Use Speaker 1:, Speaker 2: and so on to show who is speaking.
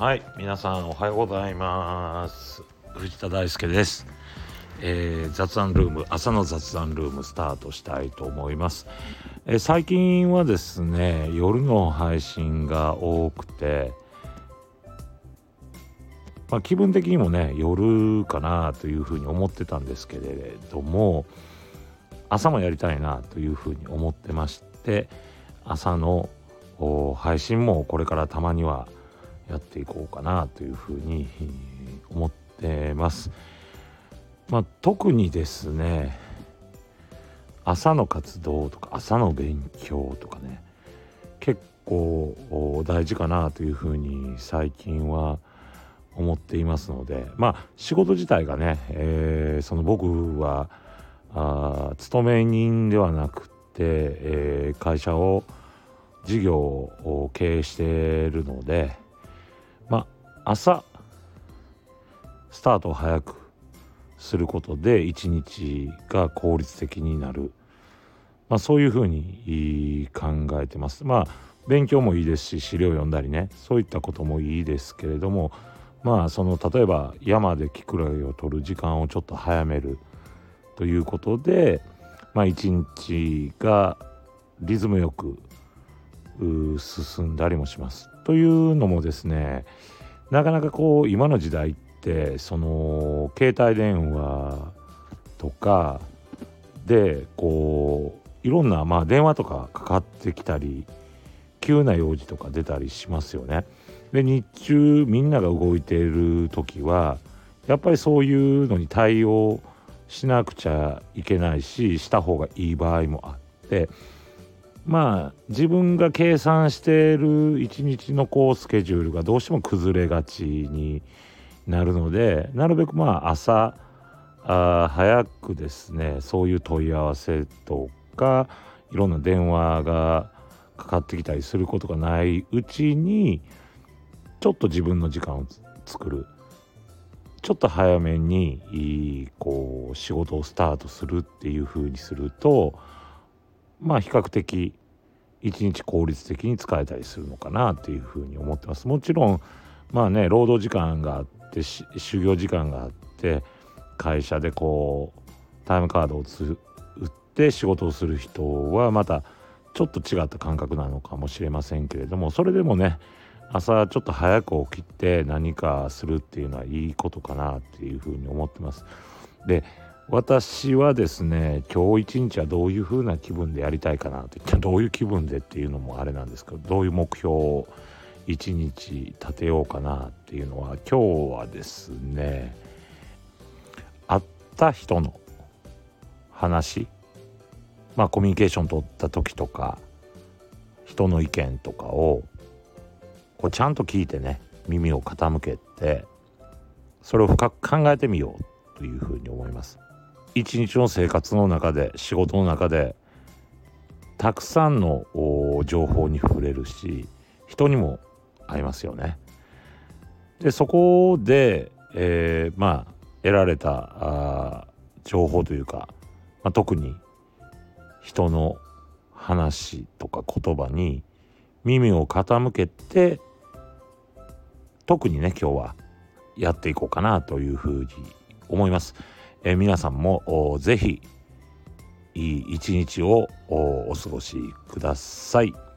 Speaker 1: はい皆さんおはようございます。藤田大輔です、えー雑談ルーム朝の雑談ルームスタートしたいと思います、えー最近はですね夜の配信が多くてまあ気分的にもね夜かなというふうに思ってたんですけれども朝もやりたいなというふうに思ってまして朝の配信もこれからたまにはやっていこうかなというふうに思ってます。まあ、特にですね朝の活動とか朝の勉強とかね結構大事かなというふうに最近は思っていますのでまあ仕事自体がね、えーその僕はあ勤め人ではなくて、えー会社を事業を経営しているのでまあ朝スタートを早くすることで一日が効率的になる、まあ、そういうふうに考えてます。まあ勉強もいいですし資料読んだりね。そういったこともいいですけれどもまあその例えば山でキクラゲを取る時間をちょっと早める。ということでまあ一日がリズムよく進んだりもします。というのもですねなかなかこう今の時代ってその携帯電話とかでこういろんなまあ電話とかかかってきたり急な用事とか出たりしますよね。で日中みんなが動いている時はやっぱりそういうのに対応しなくちゃいけないしした方がいい場合もあってまあ自分が計算している一日のこうスケジュールがどうしても崩れがちになるのでなるべくまあ朝あ早くですねそういう問い合わせとかいろんな電話がかかってきたりすることがないうちにちょっと自分の時間を作る。ちょっと早めにいいこう仕事をスタートするっていう風にするとまあ比較的一日効率的に使えたりするのかなっていうふうに思ってます。もちろんまあね労働時間があってし修行時間があって会社でこうタイムカードをつ売って仕事をする人はまたちょっと違った感覚なのかもしれませんけれどもそれでもね朝ちょっと早く起きて何かするっていうのはいいことかなっていうふうに思ってます。で私はですね今日一日はどういう風な気分でやりたいかなってどういう気分でっていうのもあれなんですけどどういう目標を一日立てようかなっていうのは今日はですね会った人の話まあコミュニケーション取った時とか人の意見とかをこうちゃんと聞いてね耳を傾けてそれを深く考えてみようというふうに思います。一日の生活の中で仕事の中でたくさんの情報に触れるし人にも会いますよね。でそこで、えーまあ得られた情報というか、まあ、特に人の話とか言葉に耳を傾けて特にね今日はやっていこうかなというふうに思います。え皆さんもぜひいい一日をおお過ごしください。